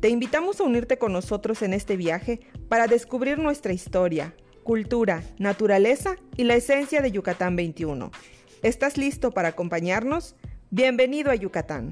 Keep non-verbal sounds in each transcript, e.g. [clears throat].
Te invitamos a unirte con nosotros en este viaje para descubrir nuestra historia, cultura, naturaleza y la esencia de Yucatán 21. ¿Estás listo para acompañarnos? Bienvenido a Yucatán.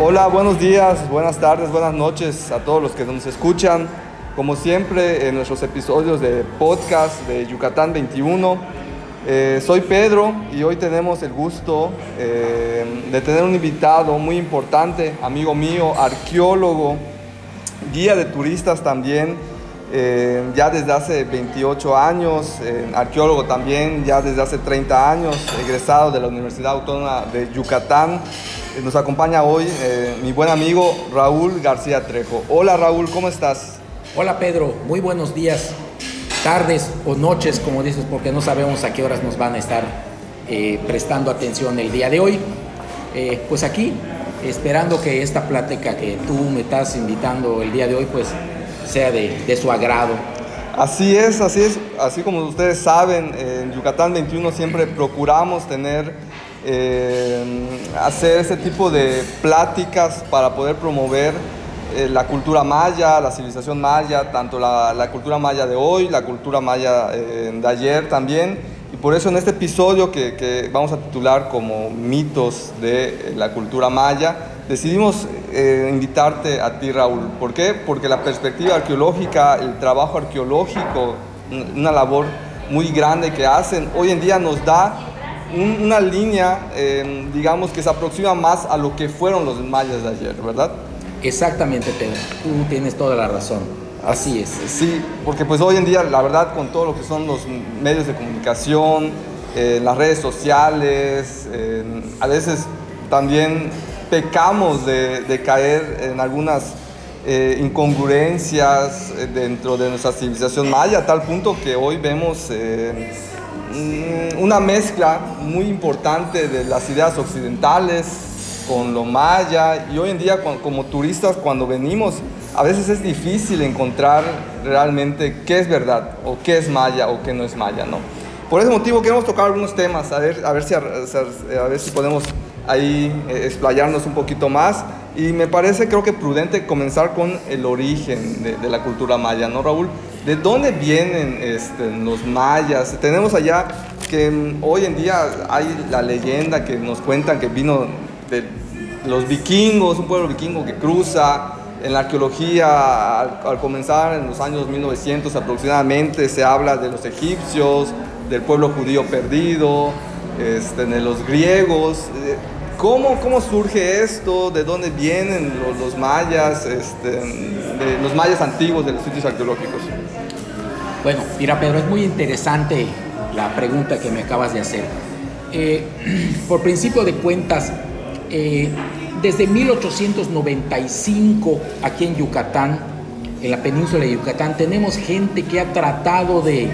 Hola, buenos días, buenas tardes, buenas noches a todos los que nos escuchan. Como siempre, en nuestros episodios de podcast de Yucatán 21, eh, soy Pedro y hoy tenemos el gusto eh, de tener un invitado muy importante, amigo mío, arqueólogo, guía de turistas también, eh, ya desde hace 28 años, arqueólogo también, ya desde hace 30 años, egresado de la Universidad Autónoma de Yucatán. nos acompaña hoy mi buen amigo Raúl García Trejo. Hola Raúl, ¿cómo estás? Hola Pedro, muy buenos días tardes o noches, como dices, porque no sabemos a qué horas nos van a estar eh, prestando atención el día de hoy. Eh, pues aquí, esperando que esta plática que tú me estás invitando el día de hoy, pues sea de, su agrado. Así es, así es, así como ustedes saben, en Yucatán 21 siempre procuramos tener, eh, hacer ese tipo de pláticas para poder promover eh, la cultura maya, la civilización maya, tanto la, cultura maya de hoy, la cultura maya eh, de ayer también. Y por eso en este episodio que, vamos a titular como mitos de la cultura maya, decidimos eh, invitarte a ti, Raúl. ¿Por qué? Porque la perspectiva arqueológica, el trabajo arqueológico, una labor muy grande que hacen, hoy en día nos da una línea, digamos, que se aproxima más a lo que fueron los mayas de ayer, ¿verdad? Exactamente, Pedro. Tú tienes toda la razón. Así es. Sí, porque pues hoy en día, la verdad, con todo lo que son los medios de comunicación, eh, las redes sociales, a veces también pecamos de, caer en algunas eh, incongruencias eh, dentro de nuestra civilización maya, a tal punto que hoy vemos mm, una mezcla muy importante de las ideas occidentales con lo maya y hoy en día como turistas cuando venimos a veces es difícil encontrar realmente qué es verdad o qué es maya o qué no es maya, ¿no? Por ese motivo queremos tocar algunos temas, a ver, a ver, si, a, ver si podemos ahí eh, explayarnos un poquito más y me parece creo que prudente comenzar con el origen de, la cultura maya, ¿no Raúl? ¿De dónde vienen este, los mayas? Tenemos allá que mm, hoy en día hay la leyenda que nos cuentan que vino los vikingos, un pueblo vikingo que cruza. En la arqueología, al, comenzar en los años 1900 aproximadamente, se habla de los egipcios, del pueblo judío perdido, este, de los griegos. Eh, ¿Cómo, ¿Cómo, surge esto? ¿De dónde vienen los, mayas, este, de los mayas antiguos de los sitios arqueológicos? Bueno, mira Pedro, es muy interesante la pregunta que me acabas de hacer. Eh, [clears throat] por principio de cuentas, eh, desde 1895 aquí en Yucatán, en la península de Yucatán, tenemos gente que ha tratado de,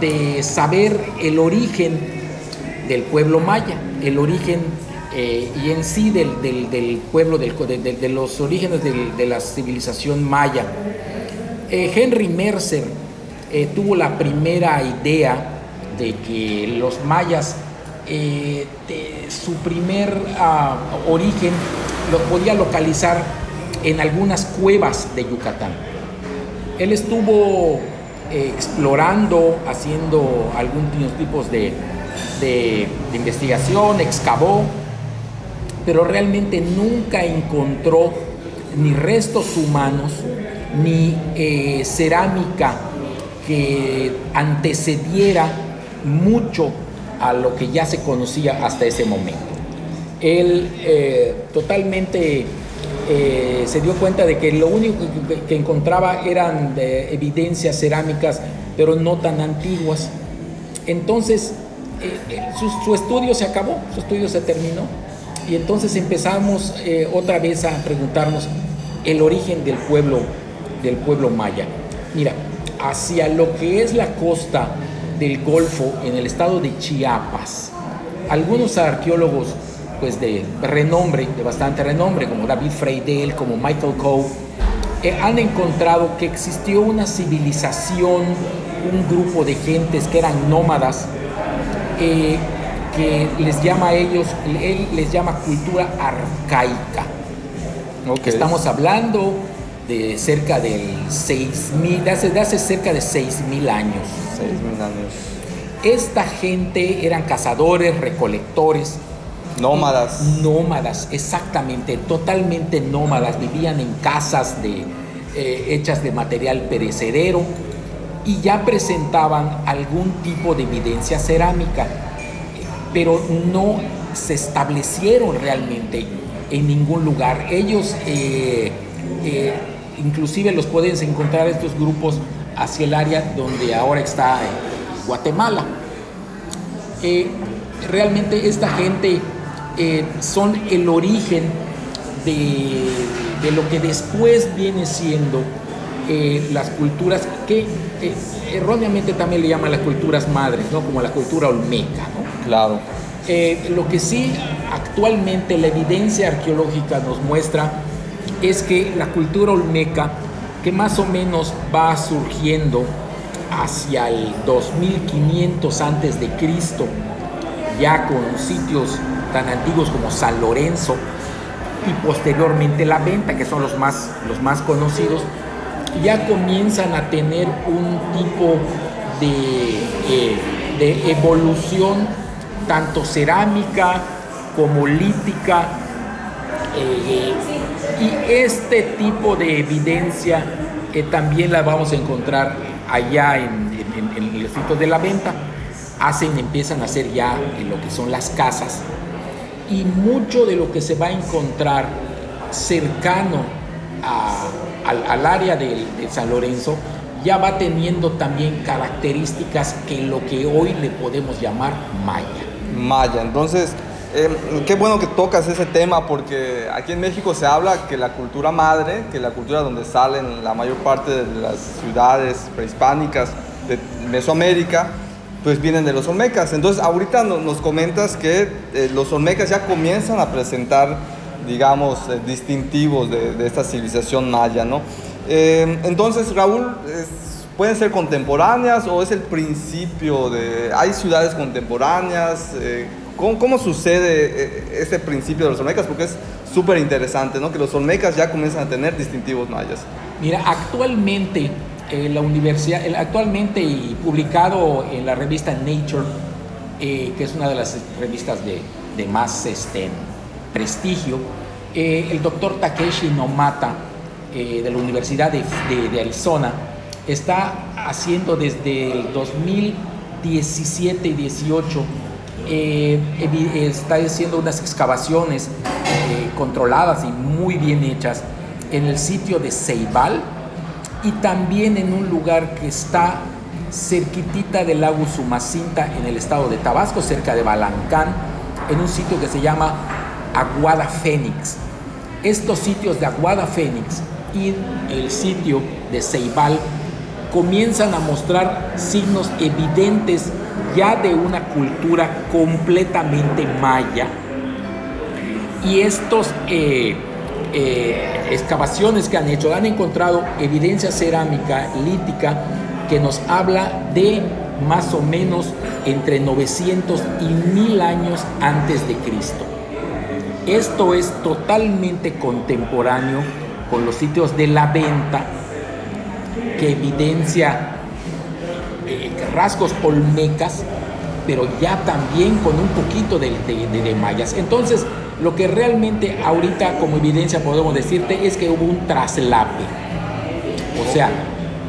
de saber el origen del pueblo maya, el origen eh, y en sí del, pueblo, de, los orígenes de la civilización maya. Eh, Henry Mercer tuvo la primera idea de que los mayas de su primer ah, origen lo podía localizar en algunas cuevas de Yucatán. Él estuvo eh, explorando, haciendo algunos tipos de, investigación, excavó, pero realmente nunca encontró ni restos humanos ni eh, cerámica que antecediera mucho a lo que ya se conocía hasta ese momento. Él eh, totalmente eh, se dio cuenta de que lo único que, encontraba eran evidencias cerámicas, pero no tan antiguas. Entonces eh, su, estudio se acabó, su estudio se terminó. Y entonces empezamos otra vez a preguntarnos el origen del pueblo, del pueblo maya. Mira, hacia lo que es la costa del Golfo en el estado de Chiapas, algunos arqueólogos pues de renombre, de bastante renombre, como David Freidel, como Michael Coe, eh, han encontrado que existió una civilización, un grupo de gentes que eran nómadas, eh, que les llama a ellos, él les llama cultura arcaica. Estamos hablando de cerca del 6.000, de hace, de hace cerca de 6.000 años. 6.000 años. Esta gente eran cazadores, recolectores, Nómadas. Nómadas, exactamente, totalmente nómadas. Vivían en casas de, eh, hechas de material perecedero y ya presentaban algún tipo de evidencia cerámica, pero no se establecieron realmente en ningún lugar. Ellos, eh, eh, inclusive los puedes encontrar estos grupos hacia el área donde ahora está Guatemala. realmente esta gente eh, son el origen de, lo que después viene siendo eh, las culturas que eh, erróneamente también le llaman las culturas madres, ¿no? como la cultura olmeca. ¿no? Claro. lo que sí actualmente la evidencia arqueológica nos muestra es que la cultura olmeca, que más o menos va surgiendo hacia el 2500 antes de Cristo, ya con sitios tan antiguos como San Lorenzo y posteriormente La Venta, que son los más, los más conocidos, ya comienzan a tener un tipo de, eh, de evolución tanto cerámica como lítica. Eh, y este tipo de evidencia eh, también la vamos a encontrar allá en, los sitios de la venta. Hacen, empiezan a hacer ya en lo que son las casas y mucho de lo que se va a encontrar cercano al, área de, San Lorenzo ya va teniendo también características que lo que hoy le podemos llamar maya. Maya, entonces, em, qué bueno que tocas ese tema porque aquí en México se habla que la cultura madre, que la cultura donde salen la mayor parte de las ciudades prehispánicas de Mesoamérica, pues vienen de los Olmecas. Entonces, ahorita nos comentas que eh, los Olmecas ya comienzan a presentar, digamos, eh, distintivos de, esta civilización maya, ¿no? Eh, entonces, Raúl, ¿pueden ser contemporáneas o es el principio de... ¿Hay ciudades contemporáneas? ¿Cómo, ¿cómo, sucede este principio de los Olmecas? Porque es súper interesante, ¿no? Que los Olmecas ya comienzan a tener distintivos mayas. Mira, actualmente eh, la universidad, actualmente y publicado en la revista Nature, eh, que es una de las revistas de, más este, prestigio, el doctor Takeshi Nomata de la Universidad de, Arizona está haciendo desde el 2017 y 18 está haciendo unas excavaciones controladas y muy bien hechas en el sitio de Ceibal, y también en un lugar que está cerquitita del lago Sumacinta en el estado de Tabasco, cerca de Balancán, en un sitio que se llama Aguada Fénix. Estos sitios de Aguada Fénix y el sitio de Ceibal comienzan a mostrar signos evidentes ya de una cultura completamente maya. Y estos eh, eh, excavaciones que han hecho, han encontrado evidencia cerámica lítica que nos habla de más o menos entre 900 y 1000 años antes de Cristo. Esto es totalmente contemporáneo con los sitios de la venta que evidencia rasgos olmecas, pero ya también con un poquito de, de mayas. Entonces, lo que realmente ahorita como evidencia podemos decirte es que hubo un traslape. O sea,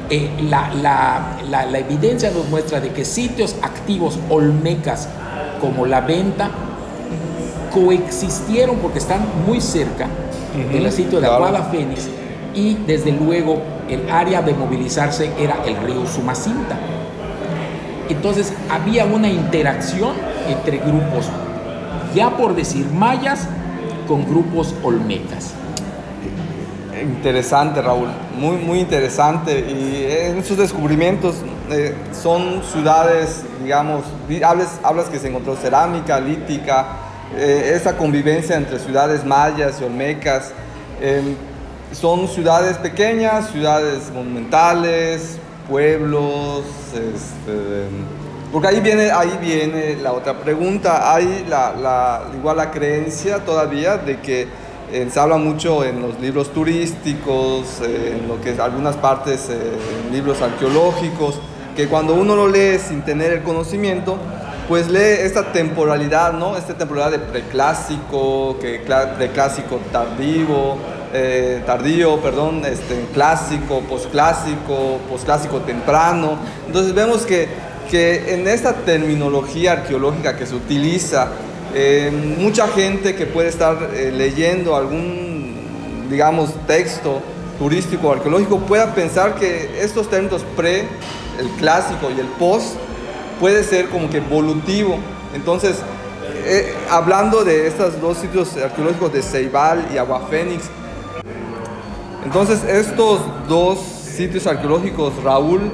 eh, la, evidencia nos muestra de que sitios activos olmecas como la venta coexistieron porque están muy cerca del sitio de Aguada Fénix y desde luego el área de movilizarse era el río Sumacinta. Entonces había una interacción entre grupos, ya por decir mayas, con grupos olmecas. Interesante, Raúl, muy, muy interesante. Y en esos descubrimientos eh, son ciudades, digamos, hablas, hablas que se encontró cerámica, lítica, eh, esa convivencia entre ciudades mayas y olmecas. Em, son ciudades pequeñas, ciudades monumentales, pueblos, este, porque ahí viene, ahí viene la otra pregunta. Hay la, igual la creencia todavía de que eh, se habla mucho en los libros turísticos, eh, en lo que es algunas partes, eh, en libros arqueológicos, que cuando uno lo lee sin tener el conocimiento, pues lee esta temporalidad, ¿no? Esta temporalidad de preclásico, que preclásico tardío, tardío, perdón, este, clásico, posclásico, posclásico temprano. Entonces vemos que, que en esta terminología arqueológica que se utiliza, eh, mucha gente que puede estar eh, leyendo algún, digamos, texto turístico arqueológico pueda pensar que estos términos pre, el clásico y el post, puede ser como que evolutivo. Entonces, eh, hablando de estos dos sitios arqueológicos de Ceibal y Agua Fénix, entonces estos dos sitios arqueológicos, Raúl,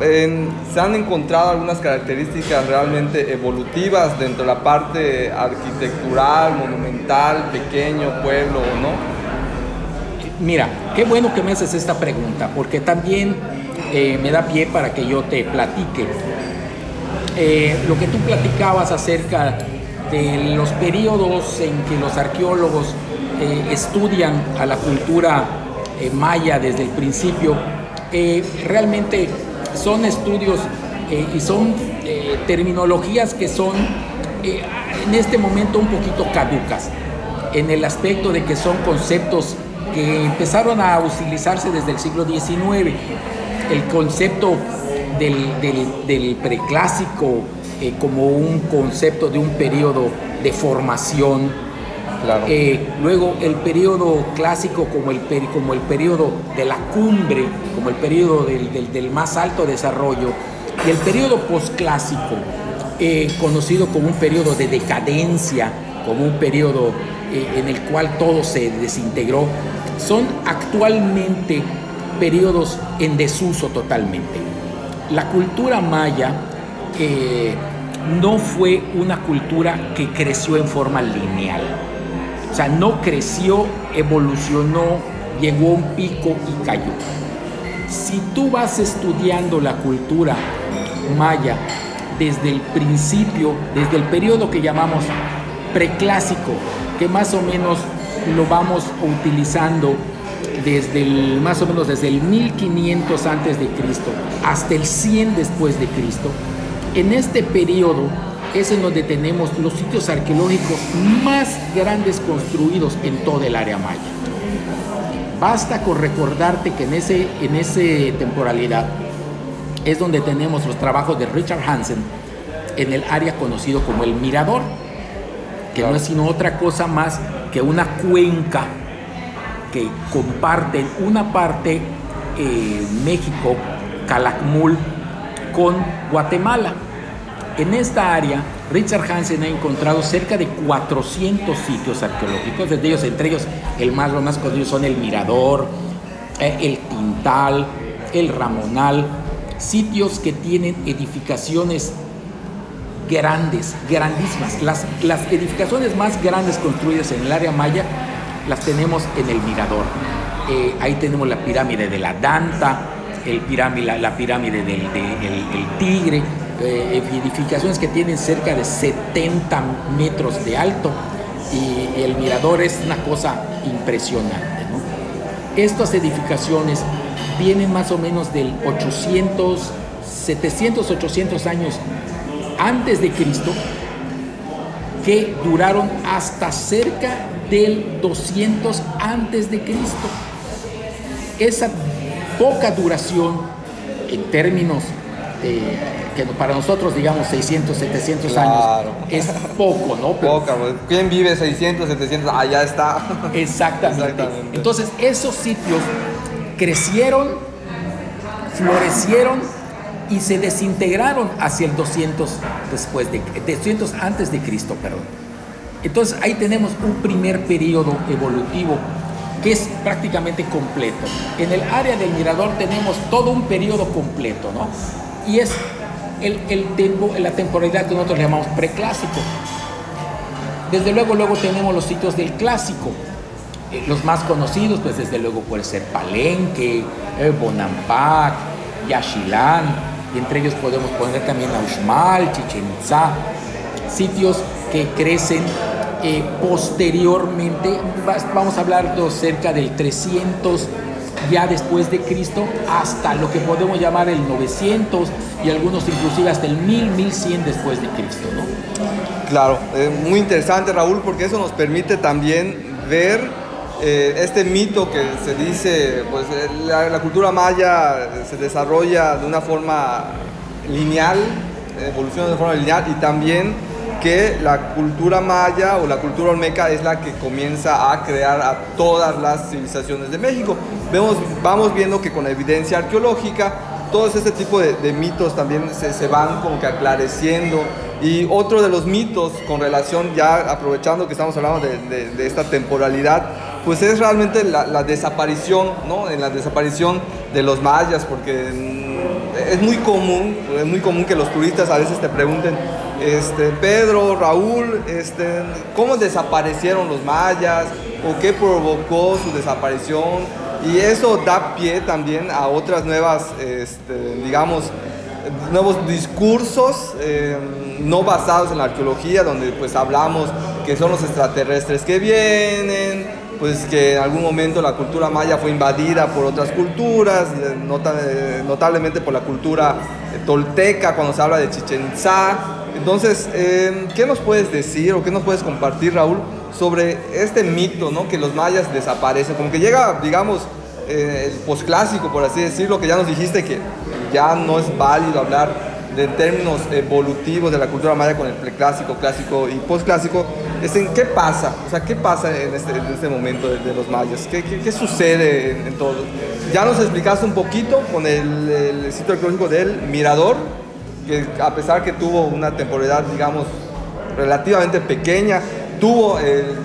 se han encontrado algunas características realmente evolutivas dentro de la parte arquitectural, monumental, pequeño, pueblo no? Mira, qué bueno que me haces esta pregunta, porque también eh, me da pie para que yo te platique. Eh, lo que tú platicabas acerca de los periodos en que los arqueólogos eh, estudian a la cultura maya desde el principio, realmente son estudios eh, y son eh, terminologías que son eh, en este momento un poquito caducas, en el aspecto de que son conceptos que empezaron a utilizarse desde el siglo XIX. El concepto del, preclásico como un concepto de un periodo de formación, eh, luego el periodo clásico como el, como el periodo de la cumbre, como el periodo del, más alto desarrollo, y el periodo posclásico, eh, conocido como un periodo de decadencia, como un periodo eh, en el cual todo se desintegró, son actualmente periodos en desuso totalmente. La cultura maya no fue una cultura que creció en forma lineal o sea, no creció, evolucionó, llegó a un pico y cayó. Si tú vas estudiando la cultura maya desde el principio, desde el periodo que llamamos preclásico, que más o menos lo vamos utilizando desde el, más o menos desde el 1500 antes de Cristo hasta el 100 después de Cristo, en este periodo es en donde tenemos los sitios arqueológicos más grandes construidos en toda el área maya. Basta con recordarte que en ese, en ese temporalidad es donde tenemos los trabajos de Richard Hansen en el área conocido como el Mirador, que no es sino otra cosa más que una cuenca que comparten una parte eh, México, Calakmul, con Guatemala. En esta área, Richard Hansen ha encontrado cerca de 400 sitios arqueológicos, desde ellos, entre ellos, el más, los más conocidos son el Mirador, eh, el Tintal, el Ramonal, sitios que tienen edificaciones grandes, grandísimas. Las, las edificaciones más grandes construidas en el área maya las tenemos en el Mirador. Eh, ahí tenemos la pirámide de la Danta, el la, pirámide del, Tigre, eh, edificaciones que tienen cerca de 70 metros de alto y, el mirador es una cosa impresionante. Estas edificaciones vienen más o menos del 800, 700, 800 años antes de Cristo que duraron hasta cerca del 200 antes de Cristo. Esa poca duración en términos que para nosotros, digamos, 600, 700 años es poco, ¿no? [laughs] Poca, pues, ¿quién vive 600, 700? Ah, ya está. [laughs] Exactamente. Entonces, esos sitios crecieron, florecieron y se desintegraron hacia el 200 después de 200 antes de Cristo, perdón. Entonces ahí tenemos un primer periodo evolutivo que es prácticamente completo. En el área del mirador tenemos todo un periodo completo, ¿no? Y es el, el tiempo, la temporalidad que nosotros llamamos preclásico. Desde luego, luego tenemos los sitios del clásico. Eh, los más conocidos, pues desde luego puede ser Palenque, eh, Bonampak, y entre ellos podemos poner también Uxmal, Chichen Itza, sitios que crecen eh, posteriormente, vamos a hablar cerca del 300 ya después de Cristo hasta lo que podemos llamar el 900 y algunos inclusive hasta el 1000, 1100 después de Cristo, ¿no? Claro, muy interesante Raúl porque eso nos permite también ver eh, este mito que se dice, pues la, cultura maya se desarrolla de una forma lineal, evoluciona de forma lineal y también que la cultura maya o la cultura olmeca es la que comienza a crear a todas las civilizaciones de México. Vemos, vamos viendo que con evidencia arqueológica todos este tipo de, mitos también se, van como que aclareciendo. Y otro de los mitos con relación, ya aprovechando que estamos hablando de, esta temporalidad, pues es realmente la, desaparición, ¿no? En la desaparición de los mayas, porque mm, es muy común, es muy común que los turistas a veces te pregunten, este, Pedro, Raúl, este, cómo desaparecieron los mayas o qué provocó su desaparición. Y eso da pie también a otras nuevas, este, digamos, nuevos discursos eh, no basados en la arqueología, donde pues hablamos que son los extraterrestres que vienen, pues que en algún momento la cultura maya fue invadida por otras culturas, eh, eh, notablemente por la cultura tolteca cuando se habla de Chichen Itza. Entonces, ¿qué nos puedes decir o qué nos puedes compartir, Raúl, sobre este mito, ¿no? Que los mayas desaparecen, como que llega, digamos, eh, el posclásico, por así decirlo, que ya nos dijiste que ya no es válido hablar de términos evolutivos de la cultura maya con el preclásico, clásico y posclásico, es en qué pasa, o sea, qué pasa en este, este momento de, los mayas, qué, sucede en, todo. Ya nos explicaste un poquito con el, el sitio arqueológico del Mirador, que a pesar que tuvo una temporalidad, digamos, relativamente pequeña, tuvo,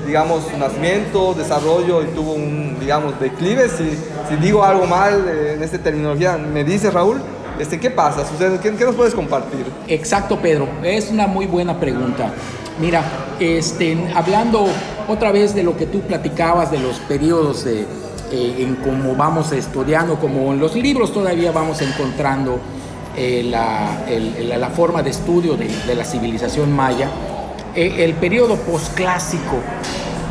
digamos, nacimiento, desarrollo y tuvo un, digamos, declive. Si, digo algo mal eh, en esta terminología, me dice Raúl, este, ¿qué pasa? ¿Qué, ¿Qué, nos puedes compartir? Exacto, Pedro. Es una muy buena pregunta. Mira, este, hablando otra vez de lo que tú platicabas de los periodos de, eh, en cómo vamos estudiando, como en los libros todavía vamos encontrando eh, la, la, forma de estudio de, de la civilización maya eh, el periodo posclásico,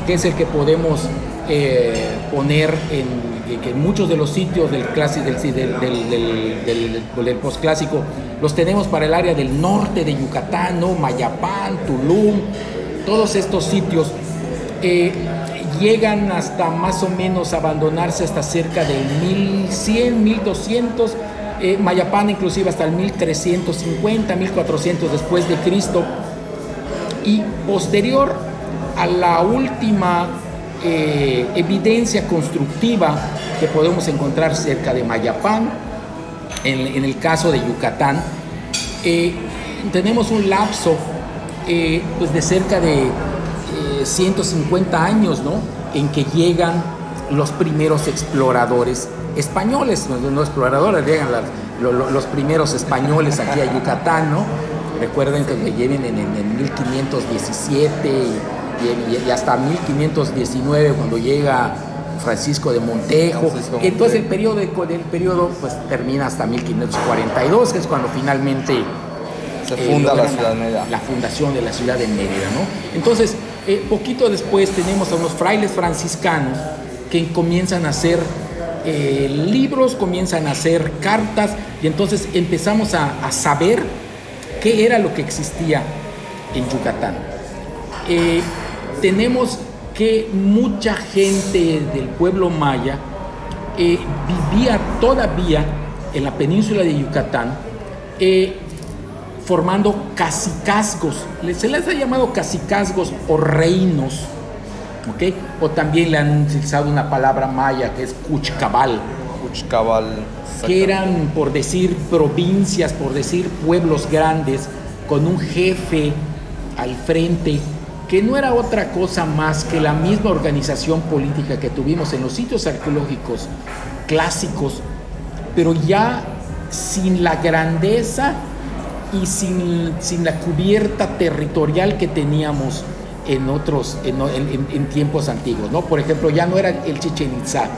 que es el que podemos eh, poner en, muchos de los sitios del, del, del, del, posclásico, los tenemos para el área del norte de Yucatán, ¿no? Mayapán, Tulum, todos estos sitios. Eh, llegan hasta más o menos abandonarse hasta cerca del 1100, 1200, Mayapán inclusive hasta el 1350, 1400 después de Cristo y posterior a la última eh, evidencia constructiva que podemos encontrar cerca de Mayapán, en, el caso de Yucatán, eh, tenemos un lapso eh, pues de cerca de 150 años, ¿no? En que llegan los primeros exploradores españoles, no, exploradores, llegan los primeros españoles aquí a Yucatán, ¿no? Recuerden que lleven en, 1517 y, hasta 1519 cuando llega Francisco de Montejo. Entonces el periodo, el periodo pues, termina hasta 1542, que es cuando finalmente se eh, funda la ciudad de Mérida. La fundación de la ciudad de Mérida, ¿no? Entonces, eh, poquito después tenemos a unos frailes franciscanos que comienzan a hacer eh, libros, comienzan a hacer cartas, y entonces empezamos a, saber qué era lo que existía en Yucatán. Eh, tenemos que mucha gente del pueblo maya eh, vivía todavía en la península de Yucatán eh, formando cacicazgos. Se les ha llamado cacicazgos o reinos. ¿Ok? O también le han utilizado una palabra maya que es cuchcabal. Cuchcabal. Que eran, por decir, provincias, por decir, pueblos grandes, con un jefe al frente, que no era otra cosa más que la misma organización política que tuvimos en los sitios arqueológicos clásicos, pero ya sin la grandeza y sin, sin la cubierta territorial que teníamos en otros, en, tiempos antiguos, ¿no? Por ejemplo, ya no era el Chichen Itza,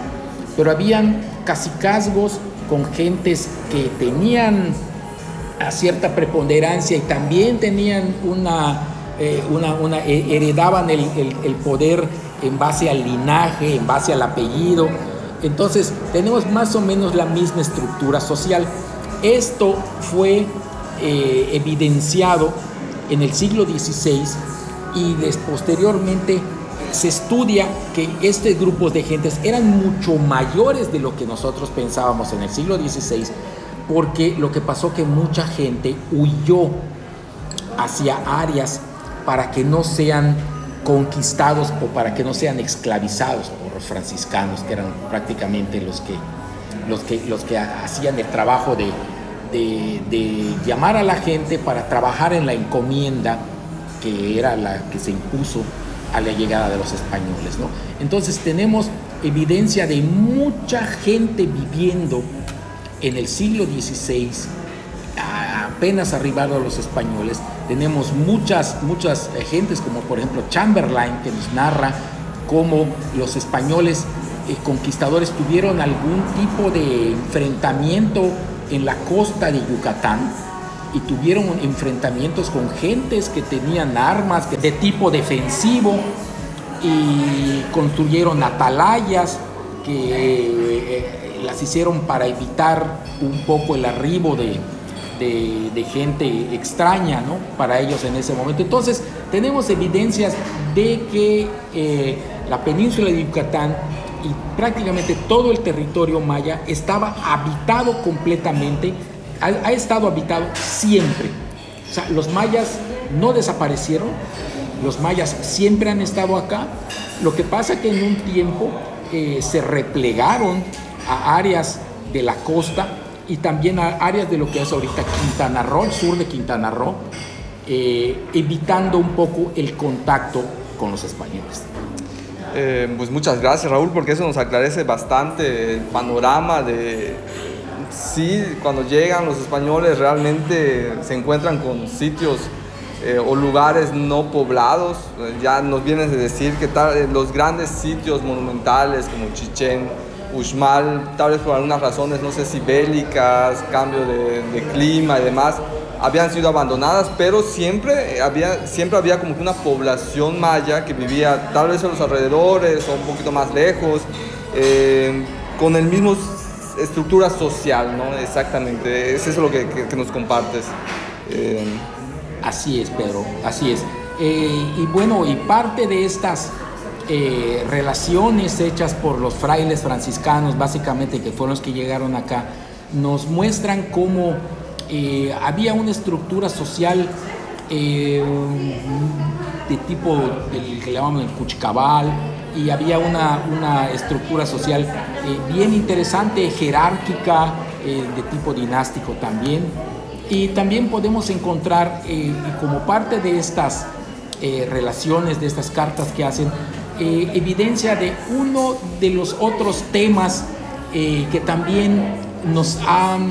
pero habían casicazgos con gentes que tenían a cierta preponderancia y también tenían una, eh, una, eh, heredaban el, el, poder en base al linaje, en base al apellido. Entonces, tenemos más o menos la misma estructura social. Esto fue eh, evidenciado en el siglo XVI y posteriormente se estudia que este grupo de gentes eran mucho mayores de lo que nosotros pensábamos en el siglo XVI, porque lo que pasó que mucha gente huyó hacia áreas para que no sean conquistados o para que no sean esclavizados por los franciscanos, que eran prácticamente los que, los que, los que hacían el trabajo de, de, llamar a la gente para trabajar en la encomienda que era la que se impuso a la llegada de los españoles. ¿no? Entonces tenemos evidencia de mucha gente viviendo en el siglo XVI, apenas arribados los españoles. Tenemos muchas, muchas eh, gentes, como por ejemplo Chamberlain, que nos narra cómo los españoles eh, conquistadores tuvieron algún tipo de enfrentamiento en la costa de Yucatán y tuvieron enfrentamientos con gentes que tenían armas de tipo defensivo y construyeron atalayas que eh, las hicieron para evitar un poco el arribo de, gente extraña ¿no? para ellos en ese momento. Entonces tenemos evidencias de que eh, la península de Yucatán y prácticamente todo el territorio maya estaba habitado completamente, ha, estado habitado siempre. O sea, los mayas no desaparecieron, los mayas siempre han estado acá. Lo que pasa que en un tiempo eh, se replegaron a áreas de la costa y también a áreas de lo que es ahorita Quintana Roo, el sur de Quintana Roo, eh, evitando un poco el contacto con los españoles. Eh, pues muchas gracias Raúl, porque eso nos aclarece bastante el panorama de si cuando llegan los españoles realmente se encuentran con sitios eh, o lugares no poblados. Ya nos vienes de decir que tal, eh, los grandes sitios monumentales como Chichén, Uxmal, tal vez por algunas razones, no sé si bélicas, cambio de, de clima y demás, habían sido abandonadas, pero siempre había, siempre había como que una población maya que vivía tal vez en los alrededores o un poquito más lejos, eh, con el mismo estructura social, ¿no? Exactamente, es eso lo que, nos compartes. Eh, así es, Pedro, así es. Eh, y bueno, y parte de estas relaciones hechas por los frailes franciscanos, básicamente, que fueron los que llegaron acá, nos muestran cómo eh, había una estructura social eh, de tipo el que llamamos el Cuchcabal y había una, una estructura social eh, bien interesante, jerárquica, de tipo dinástico también. Y también podemos encontrar como parte de estas relaciones, de estas cartas que hacen, evidencia de uno de los otros temas que también nos han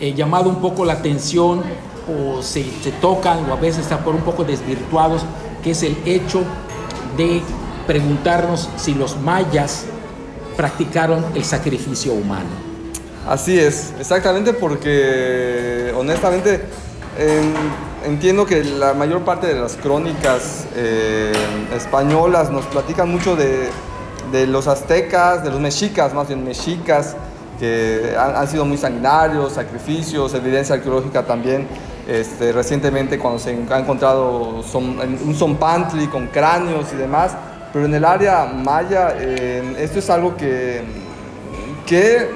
eh, llamado un poco la atención o se, tocan o a veces están por un poco desvirtuados, que es el hecho de preguntarnos si los mayas practicaron el sacrificio humano. Así es, exactamente porque honestamente entiendo que la mayor parte de las crónicas eh, españolas nos platican mucho de, de, los aztecas, de los mexicas, más bien mexicas, que han, sido muy sanguinarios, sacrificios, evidencia arqueológica también. Este, recientemente cuando se ha encontrado un zompantli con cráneos y demás, pero en el área maya esto es algo que, que,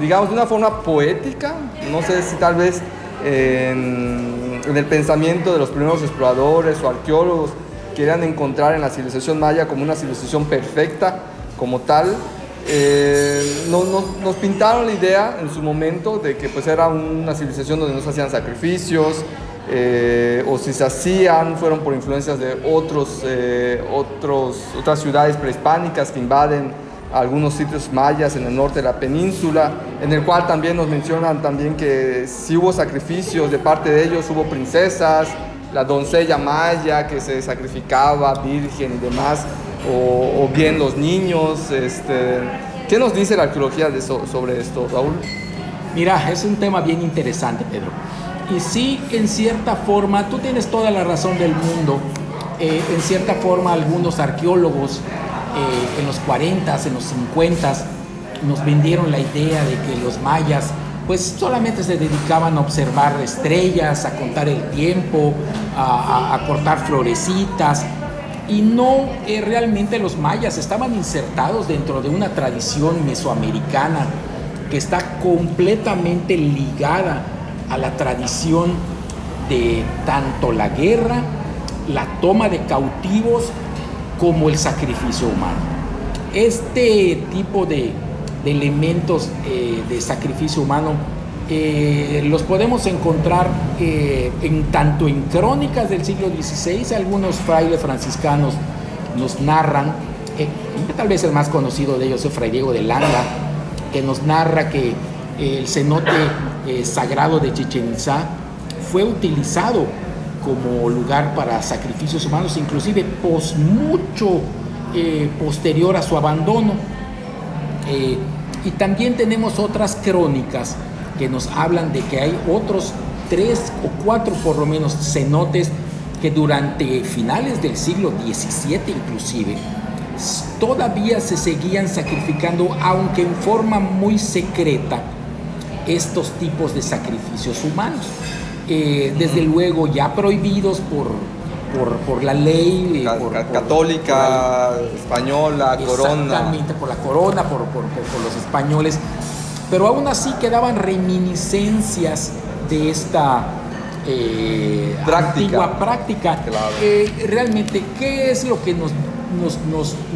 digamos, de una forma poética, no sé si tal vez en, en el pensamiento de los primeros exploradores o arqueólogos querían encontrar en la civilización maya como una civilización perfecta, como tal, eh, nos, pintaron la idea en su momento de que pues era una civilización donde no se hacían sacrificios, eh, o si se hacían fueron por influencias de otros, eh, otros, otras ciudades prehispánicas que invaden algunos sitios mayas en el norte de la península, en el cual también nos mencionan también que si hubo sacrificios de parte de ellos, hubo princesas, la doncella maya que se sacrificaba, virgen y demás, o, bien los niños. Este, ¿Qué nos dice la arqueología de sobre esto, Raúl? Mira, es un tema bien interesante, Pedro. Y sí, en cierta forma, tú tienes toda la razón del mundo. Eh, en cierta forma, algunos arqueólogos eh, en los 40, en los 50, nos vendieron la idea de que los mayas pues solamente se dedicaban a observar estrellas, a contar el tiempo, a, a cortar florecitas, y no eh, realmente los mayas estaban insertados dentro de una tradición mesoamericana que está completamente ligada a la tradición de tanto la guerra, la toma de cautivos, como el sacrificio humano. Este tipo de, elementos eh, de sacrificio humano eh, los podemos encontrar eh, en tanto en crónicas del siglo XVI, algunos frailes franciscanos nos narran, tal vez el más conocido de ellos es Fray Diego de Landa, que nos narra que el cenote sagrado de Chichen Itza fue utilizado como lugar para sacrificios humanos, inclusive pos, mucho posterior a su abandono. y también tenemos otras crónicas que nos hablan de que hay otros tres o cuatro por lo menos cenotes que durante finales del siglo XVII inclusive todavía se seguían sacrificando, aunque en forma muy secreta, estos tipos de sacrificios humanos. Eh, desde luego ya prohibidos por, por, la ley eh, católica, española, corona. Exactamente, por la corona, por, por los españoles pero aún así quedaban reminiscencias de esta eh, antigua práctica. Eh, realmente, ¿qué es lo que nos,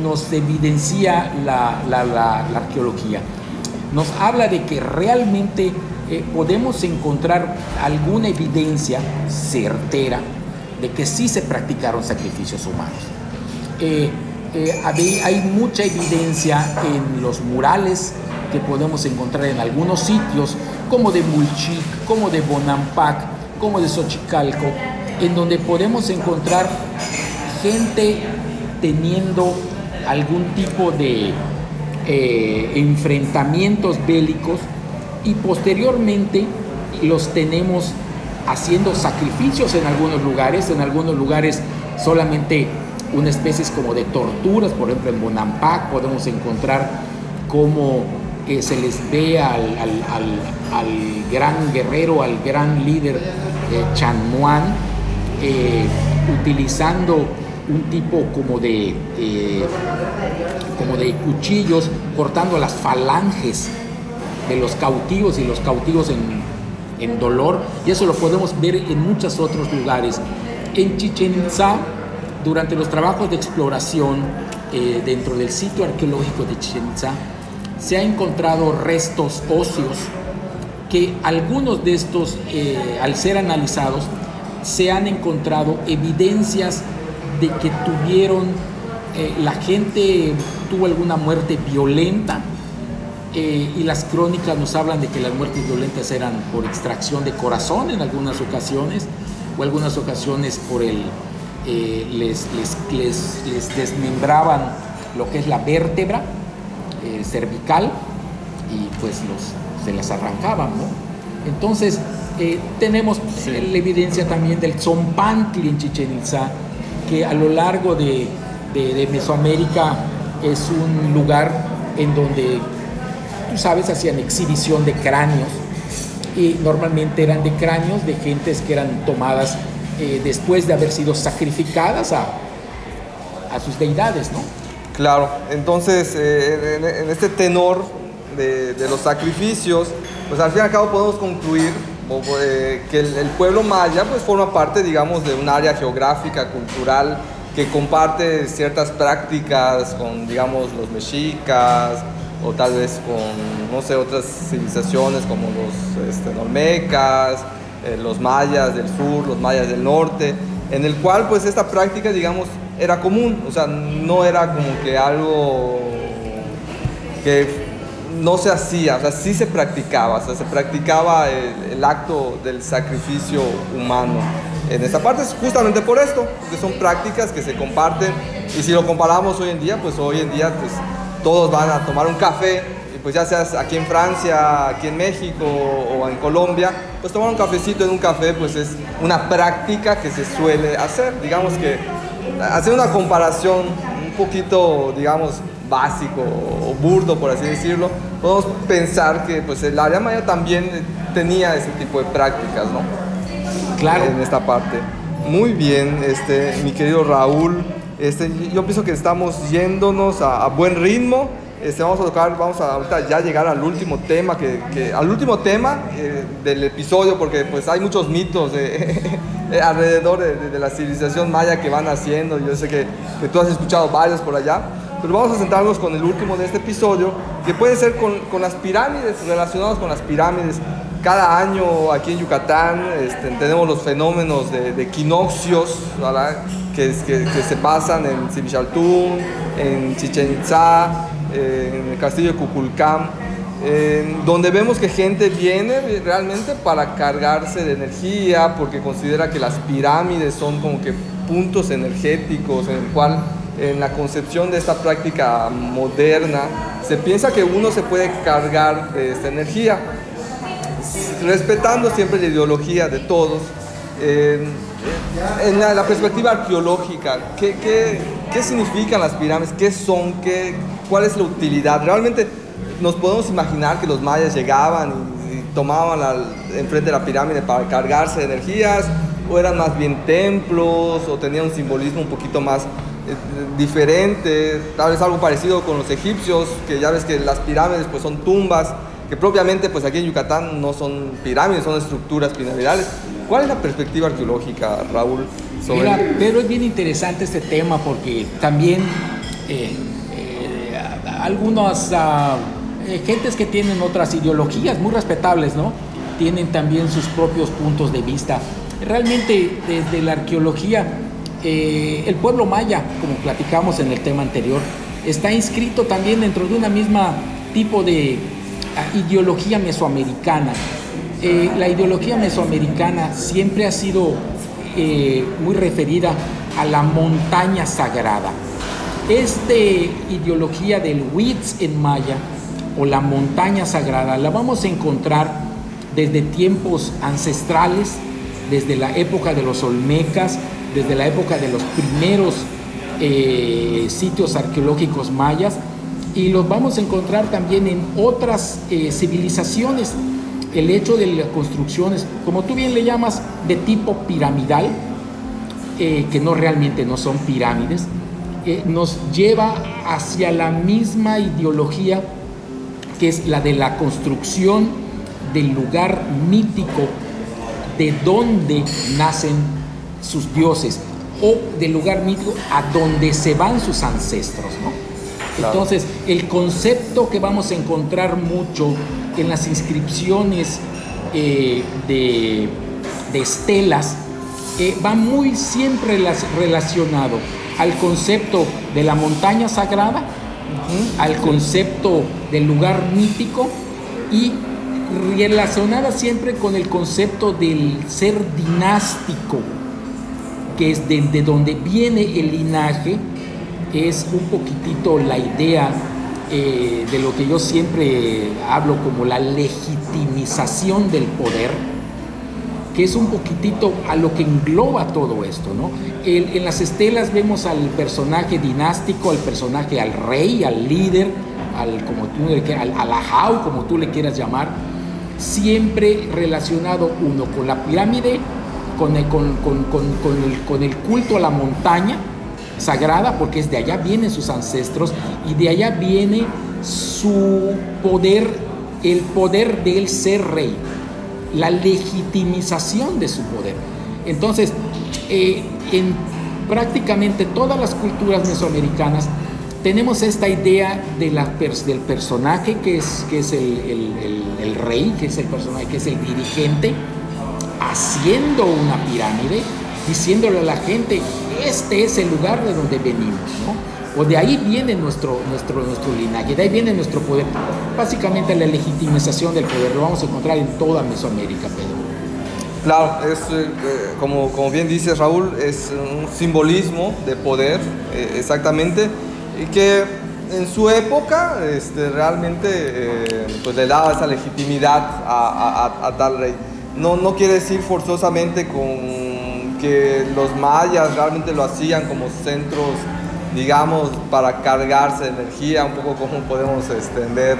nos, evidencia la, arqueología? Nos habla de que realmente eh, podemos encontrar alguna evidencia certera de que sí se practicaron sacrificios humanos. hay mucha evidencia en los murales que podemos encontrar en algunos sitios, como de Mulchic, como de Bonampak, como de Xochicalco, en donde podemos encontrar gente teniendo algún tipo de eh, enfrentamientos bélicos y posteriormente los tenemos haciendo sacrificios en algunos lugares, en algunos lugares solamente una especie como de torturas, por ejemplo en Bonampak podemos encontrar que se les ve al, gran guerrero, al gran líder eh, Chan Muan, eh, utilizando un tipo como de, eh, como de cuchillos, cortando las falanges de los cautivos y los cautivos en, en dolor, y eso lo podemos ver en muchos otros lugares. En Chichen Itza, durante los trabajos de exploración dentro del sitio arqueológico de Chichen Itza, se ha encontrado restos óseos que algunos de estos, eh, al ser analizados, se han encontrado evidencias de que tuvieron, eh, la gente tuvo alguna muerte violenta eh, y las crónicas nos hablan de que las muertes violentas eran por extracción de corazón en algunas ocasiones o algunas ocasiones por el, les, les desmembraban lo que es la vértebra eh, cervical y pues los, se las arrancaban, ¿no? Entonces, eh, tenemos la evidencia también del Zompantli en Chichen Itza, que a lo largo de, de, Mesoamérica es un lugar en donde, tú sabes, hacían exhibición de cráneos y normalmente eran de cráneos de gentes que eran tomadas eh, después de haber sido sacrificadas a, a sus deidades, ¿no? Claro, entonces eh, en, este tenor de, los sacrificios, pues al fin y al cabo podemos concluir eh, que el, pueblo maya pues forma parte, digamos, de un área geográfica, cultural, que comparte ciertas prácticas con, digamos, los mexicas o tal vez con, no sé, otras civilizaciones como los este, eh, los mayas del sur, los mayas del norte, en el cual pues esta práctica, digamos, era común, o sea, no era como que algo que no se hacía, o sea, sí se practicaba, o sea, se practicaba el, acto del sacrificio humano. En esta parte es justamente por esto, porque son prácticas que se comparten y si lo comparamos hoy en día, pues hoy en día pues todos van a tomar un café y pues ya seas aquí en Francia, aquí en México o en Colombia, pues tomar un cafecito en un café pues es una práctica que se suele hacer, digamos que hacer una comparación un poquito, digamos, básico o burdo, por así decirlo, podemos pensar que pues, el área maya también tenía ese tipo de prácticas, ¿no? Claro. En esta parte. Muy bien, este, mi querido Raúl. Este, yo pienso que estamos yéndonos a, buen ritmo. Este, vamos a tocar, vamos a ahorita ya llegar al último tema, que, al último tema eh, del episodio, porque pues hay muchos mitos [laughs] alrededor de, de, la civilización maya que van haciendo. Yo sé que, que tú has escuchado varios por allá pero vamos a centrarnos con el último de este episodio, que puede ser con, las pirámides, relacionados con las pirámides. Cada año aquí en Yucatán este, tenemos los fenómenos de, de equinoccios, Que, que, se pasan en Sibichaltún, en Chichen Itza, en el castillo de Cuculcán, donde vemos que gente viene realmente para cargarse de energía, porque considera que las pirámides son como que puntos energéticos en el cual en la concepción de esta práctica moderna, se piensa que uno se puede cargar de esta energía, respetando siempre la ideología de todos. en la, perspectiva arqueológica, ¿qué, ¿qué, qué, significan las pirámides? ¿Qué son? ¿Qué, ¿Cuál es la utilidad? Realmente nos podemos imaginar que los mayas llegaban y, y tomaban enfrente de la pirámide para cargarse de energías, o eran más bien templos, o tenían un simbolismo un poquito más eh, diferente, tal vez algo parecido con los egipcios, que ya ves que las pirámides pues son tumbas, que propiamente pues aquí en Yucatán no son pirámides, son estructuras piramidales. ¿Cuál es la perspectiva arqueológica, Raúl? Sobre Mira, pero es bien interesante este tema porque también eh, eh, algunas ah, gentes que tienen otras ideologías muy respetables, ¿no? Tienen también sus propios puntos de vista. Realmente desde la arqueología eh, el pueblo maya, como platicamos en el tema anterior, está inscrito también dentro de una misma tipo de ah, ideología mesoamericana. Eh, la ideología mesoamericana siempre ha sido eh, muy referida a la montaña sagrada. Esta ideología del Huitz en maya o la montaña sagrada la vamos a encontrar desde tiempos ancestrales, desde la época de los olmecas, desde la época de los primeros eh, sitios arqueológicos mayas y los vamos a encontrar también en otras eh, civilizaciones. El hecho de las construcciones, como tú bien le llamas, de tipo piramidal, eh, que no realmente no son pirámides, nos lleva hacia la misma ideología que es la de la construcción del lugar mítico de donde nacen sus dioses o del lugar mítico a donde se van sus ancestros, Entonces, el concepto que vamos a encontrar mucho en las inscripciones eh, de, estelas eh, va muy siempre relacionado al concepto de la montaña sagrada, al concepto del lugar mítico y relacionada siempre con el concepto del ser dinástico, que es de, donde viene el linaje, es un poquitito la idea eh, de lo que yo siempre hablo como la legitimización del poder, que es un poquitito a lo que engloba todo esto, ¿no? en las estelas vemos al personaje dinástico, al personaje, al rey, al líder, al, como al ajau, como tú le quieras llamar, siempre relacionado uno con la pirámide con el, culto a la montaña sagrada, porque es de allá vienen sus ancestros y de allá viene su poder, el poder del ser rey, la legitimización de su poder. Entonces, eh, en prácticamente todas las culturas mesoamericanas tenemos esta idea de la del personaje que es, que es el, rey, que es el personaje, que es el dirigente, haciendo una pirámide, diciéndole a la gente, este es el lugar de donde venimos, ¿no? O de ahí viene nuestro, nuestro, nuestro linaje, de ahí viene nuestro poder. Básicamente la legitimización del poder lo vamos a encontrar en toda Mesoamérica, Pedro. Claro, es, eh, como, como, bien dice Raúl, es un simbolismo de poder, eh, exactamente y que en su época este, realmente eh, pues le daba esa legitimidad a, tal rey. No, no quiere decir forzosamente con que los mayas realmente lo hacían como centros, digamos, para cargarse de energía, un poco como podemos extender,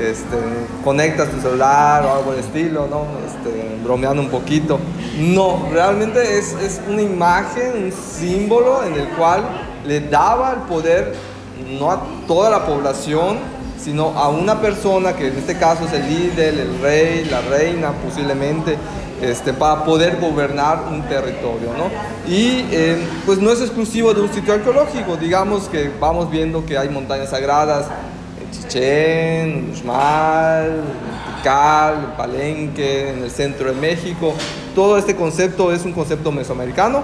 este, conectas tu celular o algo del estilo, ¿no? Este, bromeando un poquito. No, realmente es, es una imagen, un símbolo en el cual le daba el poder no a toda la población, sino a una persona que en este caso es el líder, el rey, la reina posiblemente, este, para poder gobernar un territorio. ¿no? Y eh, pues no es exclusivo de un sitio arqueológico, digamos que vamos viendo que hay montañas sagradas en Chichén, en Uxmal, en Tikal, en Palenque, en el centro de México. Todo este concepto es un concepto mesoamericano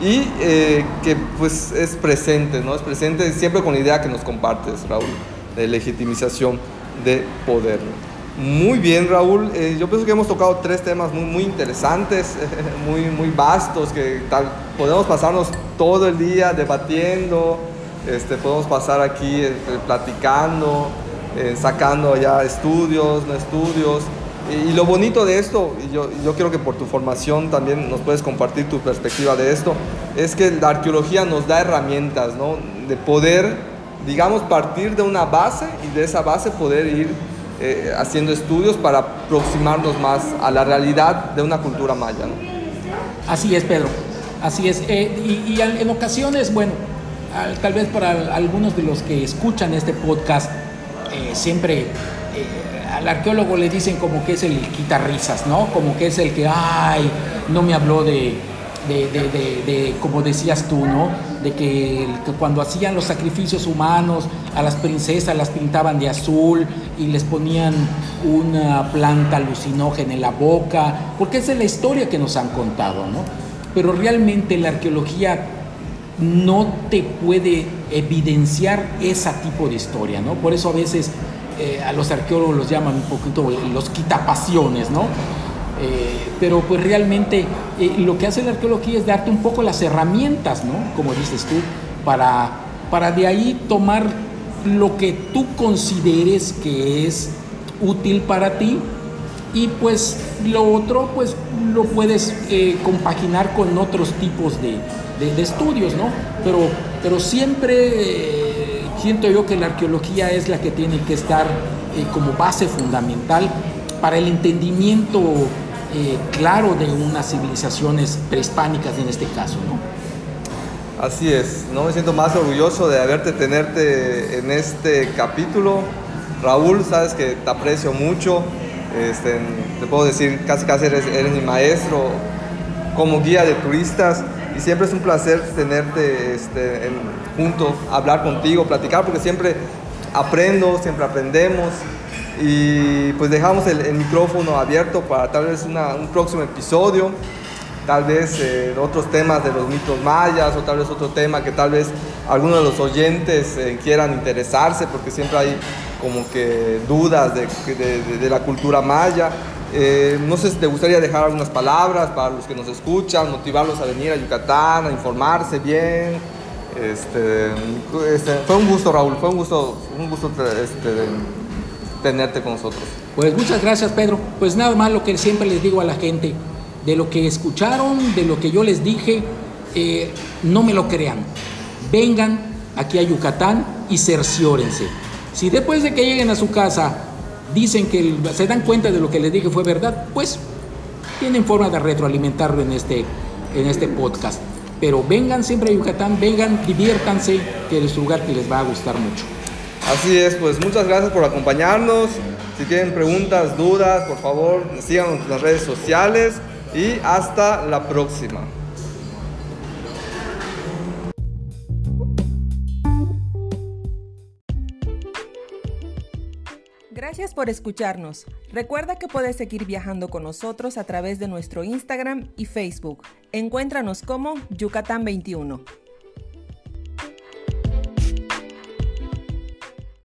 y eh, que pues es presente, ¿no? Es presente siempre con la idea que nos compartes, Raúl, de legitimización de poder. Muy bien, Raúl. Eh, yo pienso que hemos tocado tres temas muy, muy interesantes, [laughs] muy, muy vastos, que tal, podemos pasarnos todo el día debatiendo, este, podemos pasar aquí eh, platicando, sacando ya estudios, no estudios. Y, lo bonito de esto, y yo, yo creo que por tu formación también nos puedes compartir tu perspectiva de esto, es que la arqueología nos da herramientas, ¿no? De poder, digamos, partir de una base y de esa base poder ir eh, haciendo estudios para aproximarnos más a la realidad de una cultura maya. Así es, Pedro. Así es. Eh, y, en ocasiones, bueno, tal vez para algunos de los que escuchan este podcast, eh, siempre al arqueólogo le dicen como que es el quitarrisas, ¿no? Como que es el que, ay, no me habló de, de, como decías tú, ¿no? De que, cuando hacían los sacrificios humanos a las princesas las pintaban de azul y les ponían una planta alucinógena en la boca, porque es la historia que nos han contado, ¿no? Pero realmente la arqueología no te puede evidenciar ese tipo de historia, ¿no? Por eso a veces eh, a los arqueólogos los llaman un poquito los quitapasiones, ¿no? Eh, pero pues realmente eh, lo que hace la arqueología es darte un poco las herramientas, ¿no? Como dices tú, para, para de ahí tomar lo que tú consideres que es útil para ti y pues lo otro pues lo puedes compaginar con otros tipos de, de, estudios, ¿no? Pero, pero siempre siento yo que la arqueología es la que tiene que estar eh, como base fundamental para el entendimiento eh, claro de unas civilizaciones prehispánicas en este caso, ¿no? Así es, no me siento más orgulloso de haberte tenerte en este capítulo. Raúl, sabes que te aprecio mucho, este, te puedo decir, casi casi eres, mi maestro como guía de turistas y siempre es un placer tenerte este, en, junto, hablar contigo, platicar, porque siempre aprendo, siempre aprendemos y pues dejamos el, micrófono abierto para tal vez un próximo episodio, tal vez eh, otros temas de los mitos mayas o tal vez otro tema que tal vez algunos de los oyentes eh, quieran interesarse porque siempre hay como que dudas de, la cultura maya. Eh, no sé si te gustaría dejar algunas palabras para los que nos escuchan, motivarlos a venir a Yucatán, a informarse bien. Este, este, fue un gusto, Raúl, fue un gusto, un gusto este, tenerte con nosotros. Pues muchas gracias, Pedro. Pues nada más lo que siempre les digo a la gente, de lo que escucharon, de lo que yo les dije, eh, no me lo crean. Vengan aquí a Yucatán y cerciórense. Si después de que lleguen a su casa dicen que se dan cuenta de lo que les dije fue verdad, pues tienen forma de retroalimentarlo en este, en este podcast. Pero vengan siempre a Yucatán, vengan, diviértanse, que es un lugar que les va a gustar mucho. Así es, pues muchas gracias por acompañarnos. Si tienen preguntas, dudas, por favor, síganos en las redes sociales y hasta la próxima. Gracias por escucharnos. Recuerda que puedes seguir viajando con nosotros a través de nuestro Instagram y Facebook. Encuéntranos como Yucatán 21.